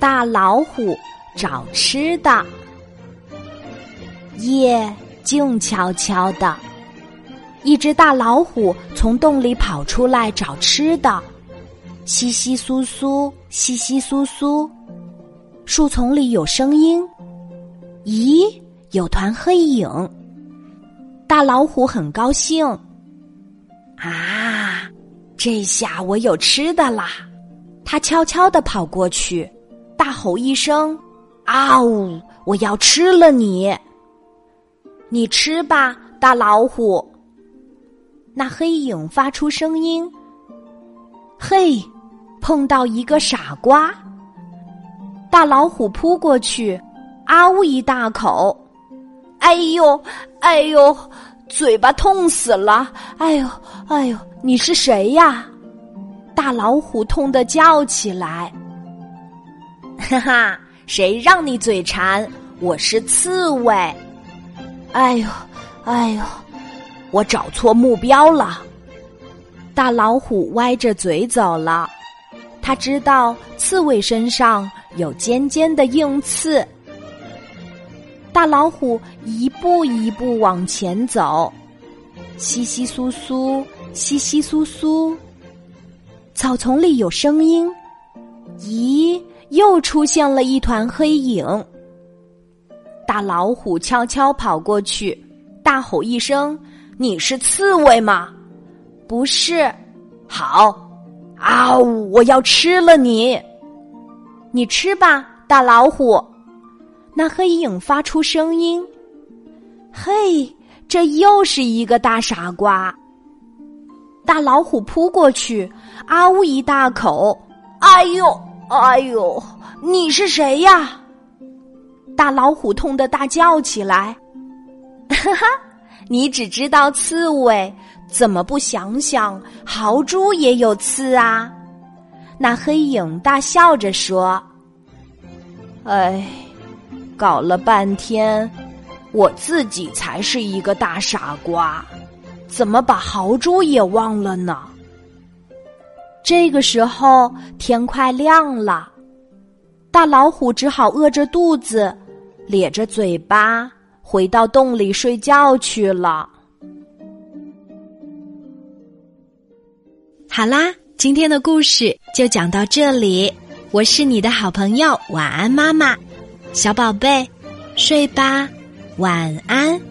大老虎找吃的，夜静悄悄的，一只大老虎从洞里跑出来找吃的，稀稀疏疏，稀稀疏疏，树丛里有声音，咦，有团黑影，大老虎很高兴，啊，这下我有吃的啦！他悄悄地跑过去。大吼一声：“啊呜！我要吃了你！你吃吧，大老虎。”那黑影发出声音：“嘿，碰到一个傻瓜！”大老虎扑过去，啊呜一大口，哎呦，哎呦，嘴巴痛死了！哎呦，哎呦，你是谁呀？大老虎痛得叫起来。哈哈，谁让你嘴馋？我是刺猬。哎呦，哎呦，我找错目标了。大老虎歪着嘴走了，他知道刺猬身上有尖尖的硬刺。大老虎一步一步往前走，稀稀疏疏，稀稀疏疏。草丛里有声音，咦？又出现了一团黑影，大老虎悄悄跑过去，大吼一声：“你是刺猬吗？”“不是。”“好，啊呜！我要吃了你！”“你吃吧，大老虎。”那黑影发出声音：“嘿，这又是一个大傻瓜！”大老虎扑过去，啊呜一大口，“哎呦！”哎呦，你是谁呀？大老虎痛得大叫起来。哈哈，你只知道刺猬，怎么不想想豪猪也有刺啊？那黑影大笑着说：“哎，搞了半天，我自己才是一个大傻瓜，怎么把豪猪也忘了呢？”这个时候天快亮了，大老虎只好饿着肚子，咧着嘴巴回到洞里睡觉去了。好啦，今天的故事就讲到这里，我是你的好朋友晚安妈妈，小宝贝，睡吧，晚安。